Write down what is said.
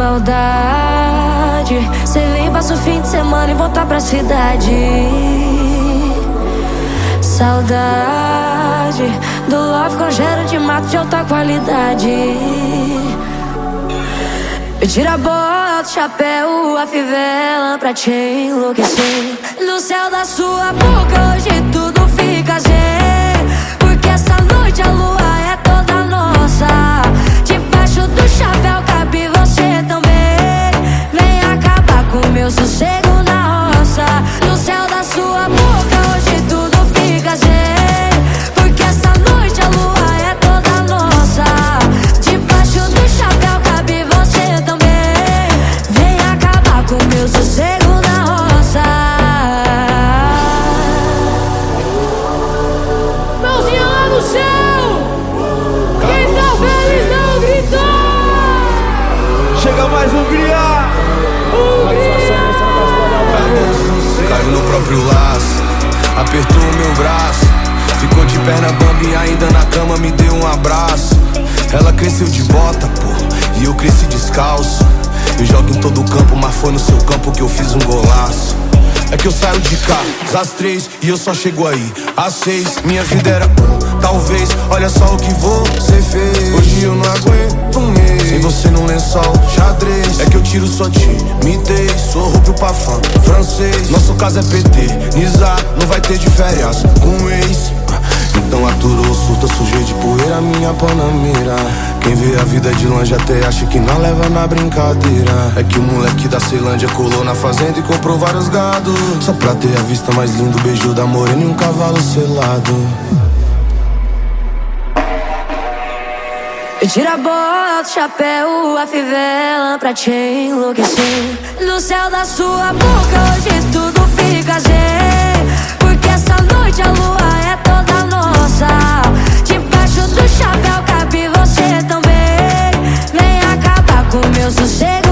Saudade, cê vem, passa o fim de semana e voltar pra cidade. Saudade do love com de mato de alta qualidade. Eu tiro a bota, o chapéu, a fivela pra te enlouquecer. No céu da sua boca hoje tudo fica zen. Ainda na cama me deu um abraço. Ela cresceu de bota, pô, e eu cresci descalço. Eu jogo em todo campo, mas foi no seu campo que eu fiz um golaço. É que eu saio de cá às três e eu só chego aí às seis. Minha vida era um, talvez. Olha só o que você fez. Hoje eu não aguento um mês sem você no lençol xadrez. É que eu tiro sua timidez. Sou rubro pra fã francês. Nosso caso é PT, Nizar. Não vai ter de férias com ex. Então aturou, surta, sujei de poeira minha panamera Quem vê a vida de longe até acha que não leva na brincadeira É que o moleque da Ceilândia colou na fazenda e comprou vários gados Só pra ter a vista mais linda, o beijo da morena e um cavalo selado Eu tiro a bota, chapéu, a fivela pra te enlouquecer. No céu da sua boca hoje tudo fica zen. Porque essa noite a lua meu sossego